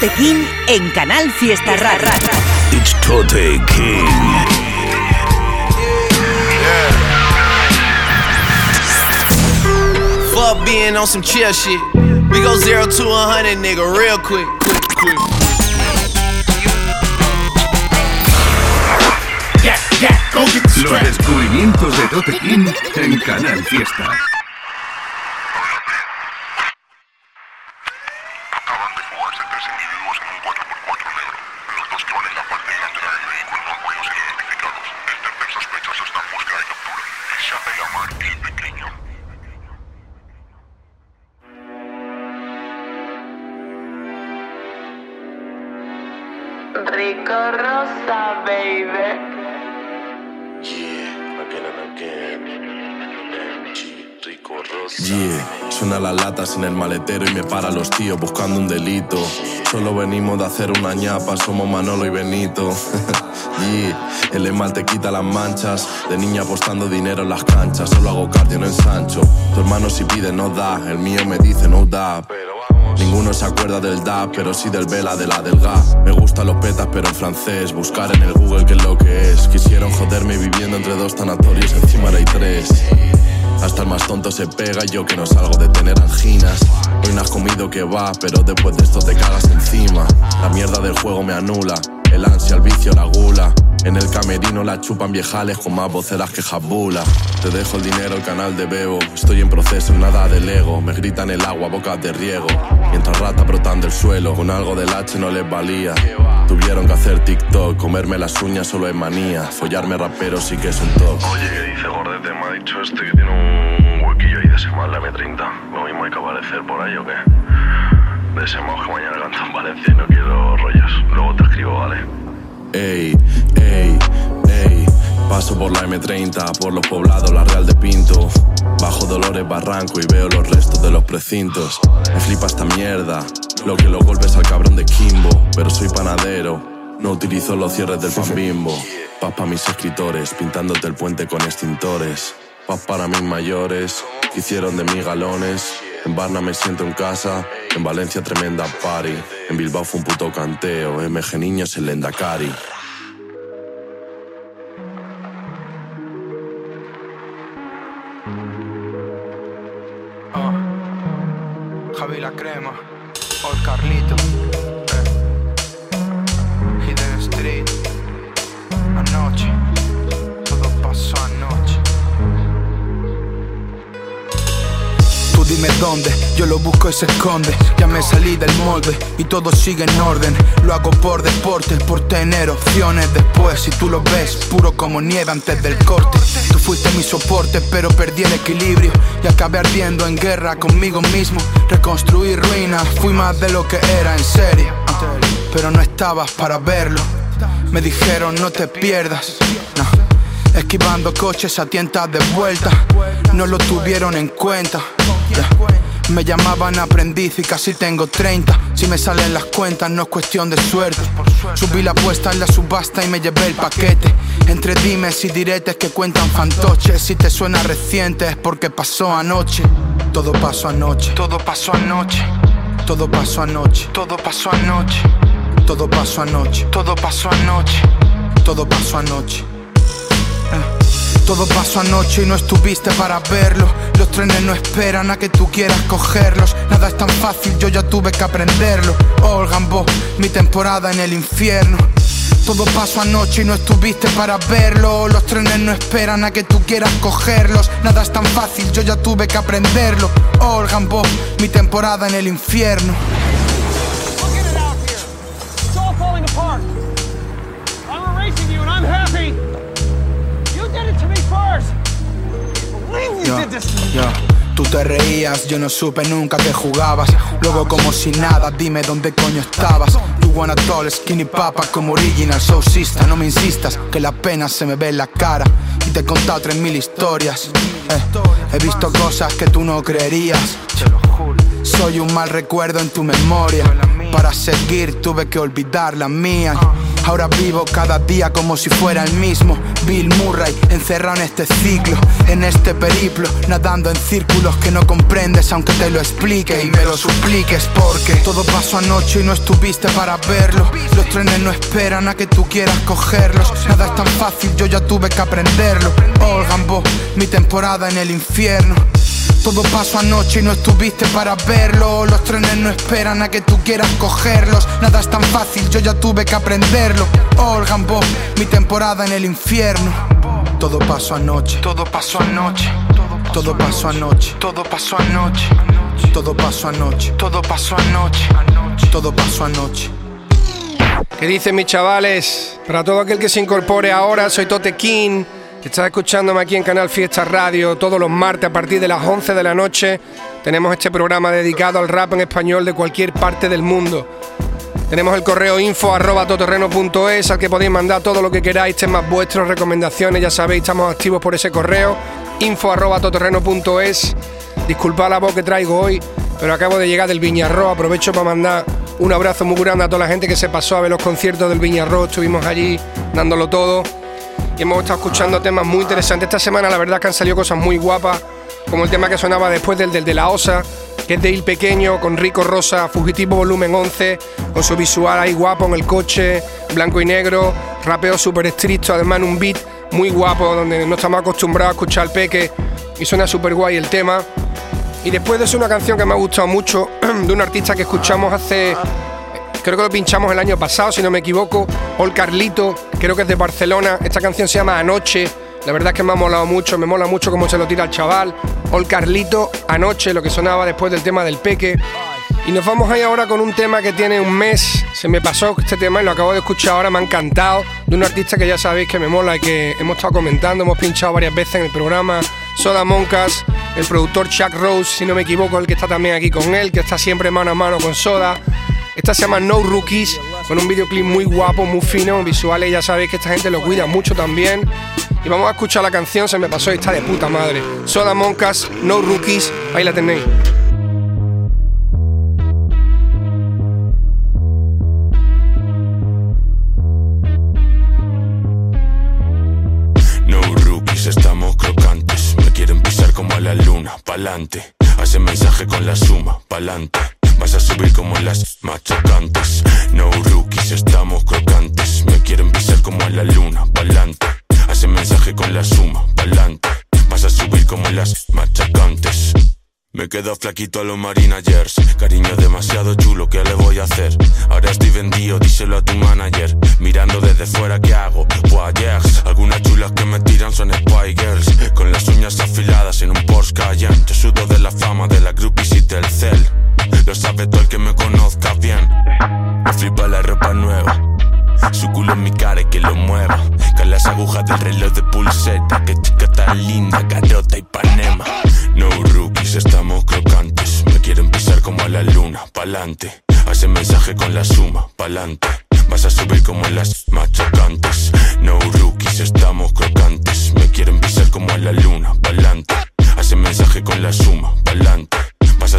Tote King en Canal Fiesta Rara. It's Tote King. Fuck being on some chill shit. We go zero to a hundred, nigga, real quick, quick, quick. Los descubrimientos de Tote King en Canal Fiesta. Acaban de jugarse tres individuos en un 4x4 negro. Los dos que van en la parte delantera del vehículo no han podido ser identificados. El tercer sospechoso está en búsqueda de captura y se hace llamar el pequeño. Rico Rosa, baby. Yeah, again and again. MG, Rico Rosa. Yeah, suena las latas en el maletero y me para los tíos buscando un delito. Solo venimos de hacer una ñapa, somos Manolo y Benito. yeah, el esmalte quita las manchas, de niña apostando dinero en las canchas. Solo hago cardio, no ensancho. Tu hermano si pide no da, el mío me dice no da. Ninguno se acuerda del DAP, pero sí del vela, de la del gas. Me gustan los petas, pero en francés. Buscar en el Google qué es lo que es. Quisieron joderme viviendo entre dos tanatorios, encima hay tres. Hasta el más tonto se pega yo que no salgo de tener anginas. Hoy no has comido que va, pero después de esto te cagas encima. La mierda del juego me anula. El ansia, el vicio, la gula. En el camerino la chupan viejales con más voceras que jabula. Te dejo el dinero, el canal de Bebo. Estoy en proceso, nada del ego. Me gritan el agua, bocas de riego. Mientras rata brotan del suelo, con algo del H no les valía. Tuvieron que hacer TikTok, comerme las uñas solo es manía. Follarme rapero sí que es un toque. Oye, ¿qué dice Gordete? Me ha dicho este que tiene un huequillo ahí de semana la M30. ¿Lo mismo hay que aparecer por ahí o qué? De ese que mañana canto en Valencia y no quiero rollos. Luego te escribo, ¿vale? Ey. Paso por la M30, por los poblados, la Real de Pinto. Bajo Dolores Barranco y veo los restos de los precintos. Me flipa esta mierda, lo que los golpes al cabrón de Kimbo. Pero soy panadero, no utilizo los cierres del pan bimbo. Paz para mis escritores, pintándote el puente con extintores. Paz para mis mayores, que hicieron de mí galones. En Barna me siento en casa, en Valencia tremenda party. En Bilbao fue un puto canteo, MG Niños en Lendakari. Carlito, yo lo busco y se esconde. Ya me salí del molde y todo sigue en orden. Lo hago por deporte, por tener opciones después. Si tú lo ves, puro como nieve antes del corte. Tú fuiste mi soporte, pero perdí el equilibrio. Y acabé ardiendo en guerra conmigo mismo. Reconstruí ruinas, fui más de lo que era en serio. Pero no estabas para verlo. Me dijeron no te pierdas. Esquivando coches a tientas de vuelta. No lo tuvieron en cuenta. Me llamaban aprendiz y casi tengo 30. Si me salen las cuentas, no es cuestión de suerte. Subí la apuesta en la subasta y me llevé el paquete. Entre dimes y diretes que cuentan fantoches. Si te suena reciente es porque pasó anoche. Todo pasó anoche. Todo pasó anoche. Todo pasó anoche. Todo pasó anoche. Todo pasó anoche. Todo pasó anoche. Todo pasó anoche. Todo pasó anoche y no estuviste para verlo. Los trenes no esperan a que tú quieras cogerlos. Nada es tan fácil, yo ya tuve que aprenderlo. Oh, Gambo, mi temporada en el infierno. Todo pasó anoche y no estuviste para verlo. Los trenes no esperan a que tú quieras cogerlos. Nada es tan fácil, yo ya tuve que aprenderlo. Oh, Gambo, mi temporada en el infierno. Tú te reías, yo no supe nunca que jugabas. Luego como si nada, dime dónde coño estabas. You wanna tall, skinny papa como original sousista. No me insistas, que la pena se me ve en la cara. Y te he contado tres mil historias. Eh, he visto cosas que tú no creerías. Soy un mal recuerdo en tu memoria. Para seguir tuve que olvidar la mía. Ahora vivo cada día como si fuera el mismo. Bill Murray, encerrado en este ciclo, en este periplo, nadando en círculos que no comprendes aunque te lo explique y me lo supliques porque todo pasó anoche y no estuviste para verlo. Los trenes no esperan a que tú quieras cogerlos. Nada es tan fácil, yo ya tuve que aprenderlo. Oh, Gambo, mi temporada en el infierno. Todo pasó anoche y no estuviste para verlo. Los trenes no esperan a que tú quieras cogerlos. Nada es tan fácil, yo ya tuve que aprenderlo. Oh, Gambo, mi temporada en el infierno. Todo pasó anoche, todo pasó anoche. Todo pasó anoche, todo pasó anoche. Todo pasó anoche, todo pasó anoche. Todo pasó anoche. ¿Qué dicen mis chavales? Para todo aquel que se incorpore ahora, soy Tote King. Estás escuchándome aquí en Canal Fiesta Radio todos los martes a partir de las 11 de la noche. Tenemos este programa dedicado al rap en español de cualquier parte del mundo. Tenemos el correo info arroba al que podéis mandar todo lo que queráis, temas vuestros, recomendaciones, ya sabéis, estamos activos por ese correo info arroba Disculpad la voz que traigo hoy, pero acabo de llegar del Viñarro, aprovecho para mandar un abrazo muy grande a toda la gente que se pasó a ver los conciertos del Viñarro, estuvimos allí dándolo todo y hemos estado escuchando temas muy interesantes. Esta semana la verdad que han salido cosas muy guapas, como el tema que sonaba después del, del de la Osa, que es de Il Pequeño, con Rico Rosa, Fugitivo Volumen 11, con su visual ahí guapo en el coche, blanco y negro, rapeo súper estricto, además un beat muy guapo, donde no estamos acostumbrados a escuchar peque y suena súper guay el tema. Y después de eso una canción que me ha gustado mucho, de un artista que escuchamos hace creo que lo pinchamos el año pasado, si no me equivoco. Ol Carlito, creo que es de Barcelona. Esta canción se llama Anoche. La verdad es que me ha molado mucho, me mola mucho cómo se lo tira el chaval. Ol Carlito, Anoche, lo que sonaba después del tema del Peque. Y nos vamos ahí ahora con un tema que tiene un mes. Se me pasó este tema y lo acabo de escuchar ahora, me ha encantado. De un artista que ya sabéis que me mola y que hemos estado comentando, hemos pinchado varias veces en el programa. Soda Moncas, el productor Chuck Rose, si no me equivoco, el que está también aquí con él, que está siempre mano a mano con Soda. Esta se llama No Rookies, con un videoclip muy guapo, muy fino, visuales, ya sabéis que esta gente lo cuida mucho también. Y vamos a escuchar la canción, se me pasó y está de puta madre. Soda Moncas, No Rookies, ahí la tenéis. No rookies, estamos crocantes. Me quieren pisar como a la luna, pa'lante. Hace mensaje con la suma, pa'lante. Vas a subir como las machacantes. No rookies, estamos crocantes. Me quieren pisar como a la luna, pa'lante. Hace mensaje con la suma, pa'lante. Vas a subir como las machacantes. Me quedo flaquito a los marinagers Cariño demasiado chulo, ¿qué le voy a hacer? Ahora estoy vendido, díselo a tu manager Mirando desde fuera, ¿qué hago? Voyeurs Algunas chulas que me tiran son Spy Con las uñas afiladas en un Porsche Cayenne Yo sudo de la fama de la groupies y del cel Lo sabe todo el que me conozca bien Me flipa la ropa nueva su culo en mi cara y que lo mueva. Con las agujas del reloj de pulseta. Que chica tan linda, garota y panema. No rookies, estamos crocantes. Me quieren pisar como a la luna, pa'lante. Hace mensaje con la suma, pa'lante. Vas a subir como las machacantes. No rookies, estamos crocantes. Me quieren pisar como a la luna, pa'lante. Hace mensaje con la suma, pa'lante.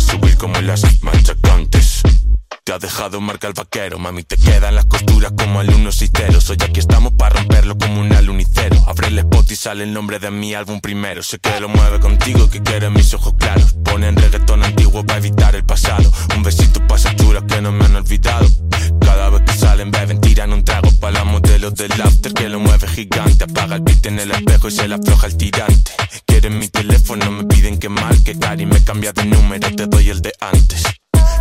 Subir como las machacantes. Te ha dejado marca el vaquero, mami, te quedan las costuras como alumnos cisteros. Hoy aquí estamos para romperlo como un alunicero. Abre el spot y sale el nombre de mi álbum primero. Sé que lo mueve contigo, que quiere mis ojos claros. Ponen reggaetón antiguo para evitar el pasado. Un besito pa' esas que no me han olvidado. Cada vez que salen, beben, tiran un trago para la modelo del after que lo mueve gigante. Apaga el beat en el espejo y se le afloja el tirante. Quieren mi que. Cari me cambia de número, te doy el de antes.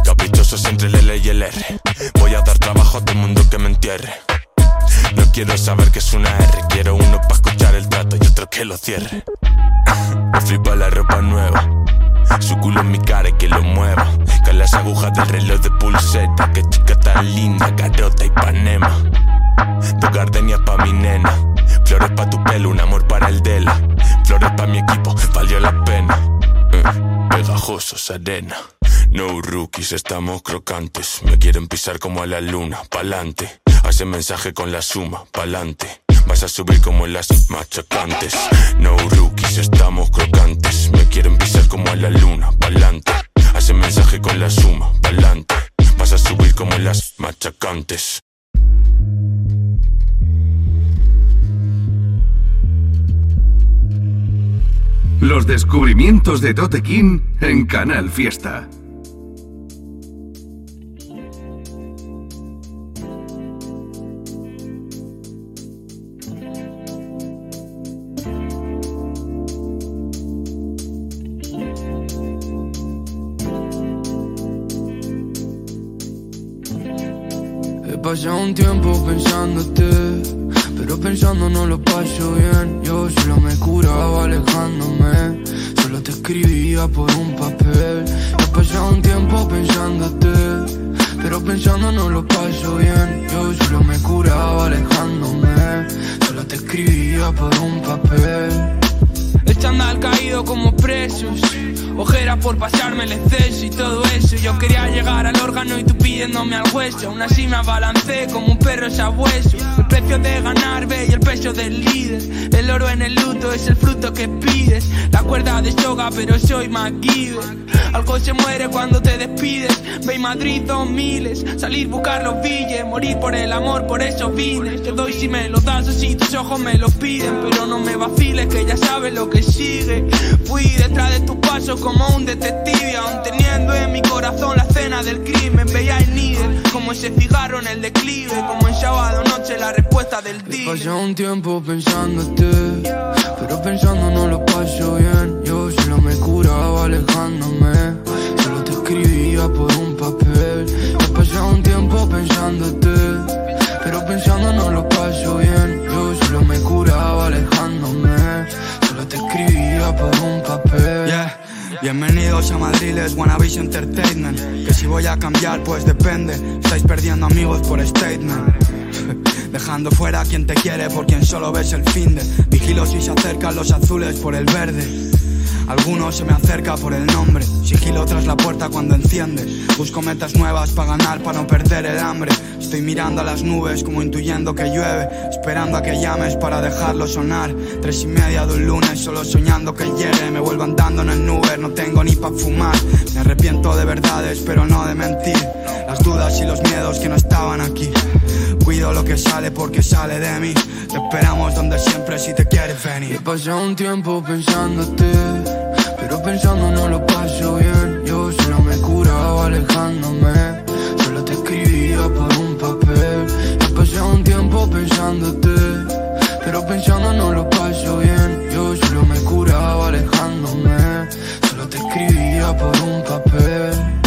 Caprichosos entre el L y el R. Voy a dar trabajo a todo el mundo que me entierre. No quiero saber que es una R. Quiero uno para escuchar el trato y otro que lo cierre. Me flipa la ropa nueva. Su culo en mi cara y que lo mueva. Con las agujas del reloj de pulseta. Que chica tan linda, garota y panema. Tu gardenia pa' mi nena. Flores pa' tu pelo, un amor para el Dela. Flores pa' mi equipo, valió la pena. Mm, Pegajosos, arena. No rookies, estamos crocantes. Me quieren pisar como a la luna, pa'lante. Hace mensaje con la suma, pa'lante. Vas a subir como las machacantes. No rookies, estamos crocantes. Me quieren pisar como a la luna, pa'lante. Hace mensaje con la suma, pa'lante. Vas a subir como las machacantes. Descubrimientos de Tote en Canal Fiesta. Pensando no lo paso bien. Yo solo me curaba alejándome, solo te escribía por un papel. He pasado un tiempo pensándote, pero pensando no lo paso bien. Yo solo me curaba alejándome, solo te escribía por un papel. El chandal caído como presos Ojeras por pasarme el exceso y todo eso. Yo quería llegar al órgano y tú pidiéndome al hueso. Aún así me abalancé como un perro sabueso. El precio de ganar, ve, y el peso del líder. El oro en el luto es el fruto que pides. La cuerda de soga pero soy MacGyver. Algo se muere cuando te despides. Ve y Madrid son miles. Salir buscar los billes Morir por el amor, por eso vine. Te doy si me lo das así tus ojos me lo piden. Pero no me vaciles que ya sabes lo que sigue. Fui detrás de tus pasos como un detective Aún teniendo en mi corazón la escena del crimen. Veía el líder como ese cigarro en el declive Como en sábado noche la respuesta del día pasado un tiempo pensándote, Bienvenidos a Madriles Wannabe Entertainment. Que si voy a cambiar pues depende. Estáis perdiendo amigos por statement. Dejando fuera a quien te quiere por quien solo ves el fin de Vigilo si se acercan los azules por el verde Algunos se me acerca por el nombre. Sigilo tras la puerta cuando enciende. Busco metas nuevas para ganar, para no perder el hambre. Estoy mirando a las nubes como intuyendo que llueve. Esperando a que llames para dejarlo sonar. Tres y media de un lunes solo soñando que llegue. Me vuelvo andando en el Uber, no tengo ni pa' fumar. Me arrepiento de verdades pero no de mentir. Las dudas y los miedos que no estaban aquí. Cuido lo que sale porque sale de mí. Te esperamos donde siempre si te quieres venir. He pasado un tiempo pensándote, pero pensando no lo paso bien. Yo solo me curaba alejándome, solo te escribía por un papel. He pasado un tiempo pensándote, pero pensando no lo paso bien. Yo solo me curaba alejándome, solo te escribía por un papel.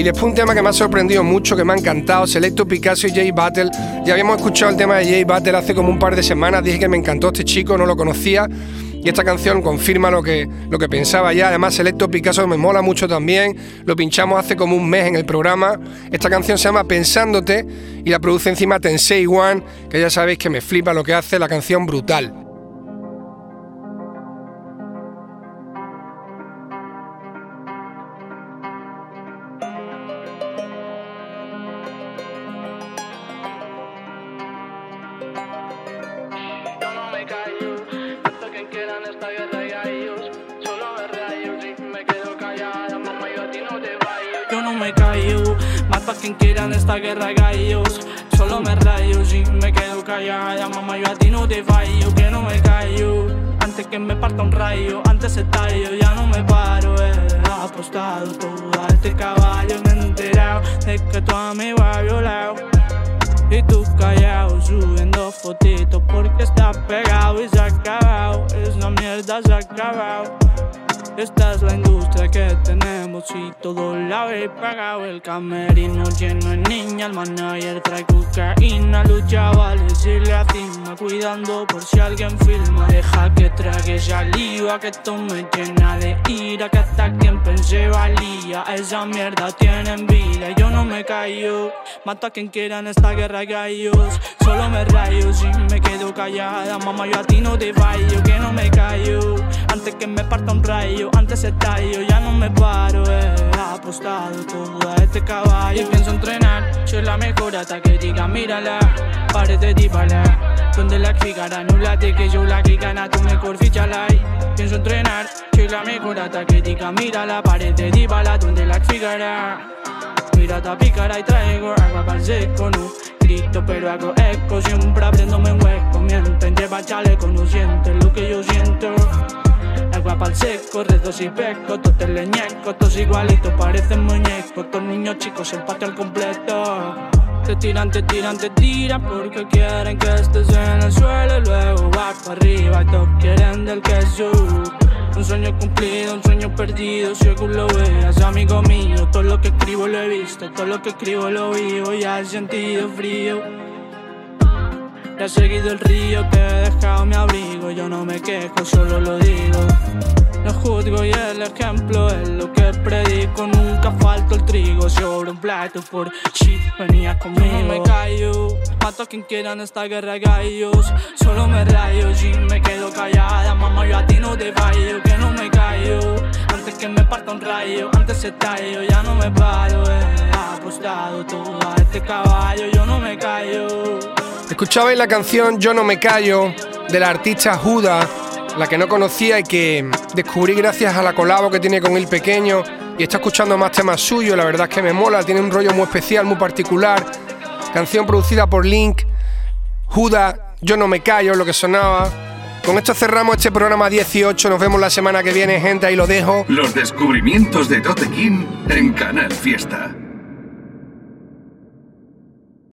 Y después un tema que me ha sorprendido mucho, que me ha encantado, Selecto Picasso y Jay Battle. Ya habíamos escuchado el tema de Jay Battle hace como un par de semanas, dije que me encantó este chico, no lo conocía. Y esta canción confirma lo que, lo que pensaba ya. Además, Selecto Picasso me mola mucho también. Lo pinchamos hace como un mes en el programa. Esta canción se llama Pensándote y la produce encima Tensei One, que ya sabéis que me flipa lo que hace, la canción brutal. No me callo, mato a quien quieran esta guerra gallos. Solo me rayo y me quedo callada. Mamá, yo a ti no te fallo, que no me callo. Antes que me parta un rayo, antes se tallo, ya no me paro. He apostado todo a este caballo, me he enterado de que tú a mí va a violar. Y tú callado, subiendo fotitos porque está pegado y se ha acabado. Esa mierda se ha acabado. Esta es la industria que tenemos y todo la he pagado. El camerino lleno de niñas, el manager trae cocaína. Los chavales y la cima cuidando por si alguien filma. Deja que trague saliva, que esto me llena de ira. Que hasta quien pensé valía, esa mierda tiene vida. Yo no me callo, mato a quien quiera en esta guerra gallos. Solo me rayo si me quedo callada. Mamá, yo a ti no te fallo, que no me callo. Antes que me parta un rayo, antes se tallo, ya no me paro. He apostado todo a este caballo. Y pienso entrenar, soy la mejor hasta que diga mírala. Párate, dípala. donde la cricara Nullate que yo la cricana, tu mejor ficha like Pienso entrenar, soy la mejor crítica Mira la pared de Dybala donde la cricara Mira ta pícara y traigo agua para seco, no grito pero hago eco Siempre abriéndome un hueco, mienten, lleva chaleco, no sientes lo que yo siento Agua pa'l seco, redos y pesco, todos leñecos, todos igualitos, parecen muñecos, todos niños chicos, el patio al completo. Te tiran, te tiran, te tiran porque quieren que estés en el suelo y luego vas para arriba y todos quieren del queso. Un sueño cumplido, un sueño perdido, según lo veas, amigo mío. Todo lo que escribo lo he visto, todo lo que escribo lo vivo, ya he sentido frío. He seguido el río que he dejado mi abrigo. Yo no me quejo, solo lo digo. No juzgo y el ejemplo es lo que predico. Nunca falto el trigo sobre un plato por shit. Venía conmigo. No me callo, mato a quien quiera en esta guerra gallos. Solo me rayo y me quedo callada. Mamá, yo a ti no te fallo, que no me callo. Antes que me parta un rayo, antes se tallo, ya no me paro. He apostado todo a este caballo, yo no me callo. Escuchabais la canción Yo no me callo de la artista Juda, la que no conocía y que descubrí gracias a la colabo que tiene con el pequeño y está escuchando más temas suyos, la verdad es que me mola, tiene un rollo muy especial, muy particular. Canción producida por Link, Juda, Yo no me callo, lo que sonaba. Con esto cerramos este programa 18, nos vemos la semana que viene, gente, ahí lo dejo. Los descubrimientos de Tote en Canal Fiesta.